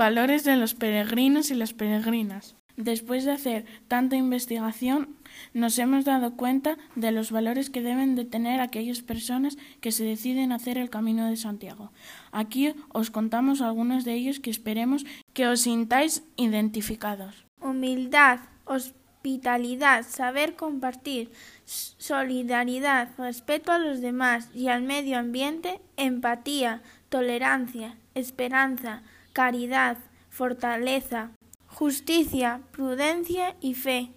Valores de los peregrinos y las peregrinas. Después de hacer tanta investigación, nos hemos dado cuenta de los valores que deben de tener aquellas personas que se deciden hacer el Camino de Santiago. Aquí os contamos algunos de ellos que esperemos que os sintáis identificados. Humildad, hospitalidad, saber compartir, solidaridad, respeto a los demás y al medio ambiente, empatía, tolerancia, esperanza, caridad, fortaleza, justicia, prudencia y fe.